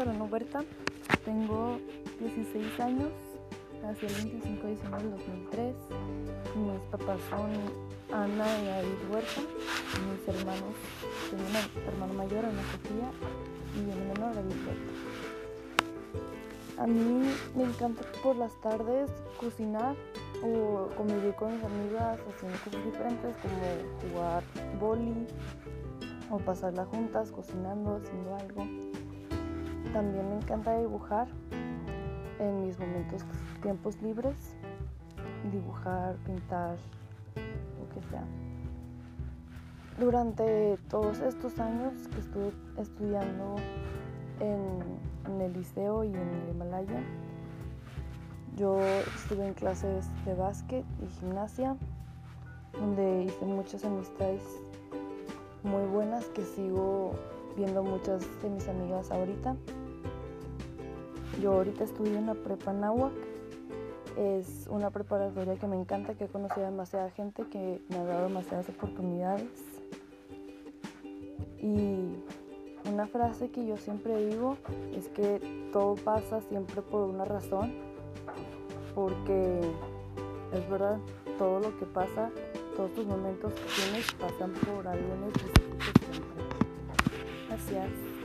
Marta, tengo 16 años, nací el 25 de diciembre del 2003. Mis papás son Ana y David Huerta, mis hermanos, tengo un hermano mayor, Ana Sofía, y mi menor, David Huerta. A mí me encanta por las tardes cocinar o convivir con mis amigas haciendo cosas diferentes como jugar boli o pasarla juntas cocinando, haciendo algo. También me encanta dibujar en mis momentos, tiempos libres, dibujar, pintar, lo que sea. Durante todos estos años que estuve estudiando en, en el liceo y en el Himalaya, yo estuve en clases de básquet y gimnasia, donde hice muchas amistades muy buenas que sigo viendo muchas de mis amigas ahorita. Yo ahorita estudio en la prepa Nahuac. Es una preparatoria que me encanta, que he conocido a demasiada gente, que me ha dado demasiadas oportunidades. Y una frase que yo siempre digo es que todo pasa siempre por una razón, porque es verdad, todo lo que pasa, todos tus momentos que tienes pasan por algo. Gracias.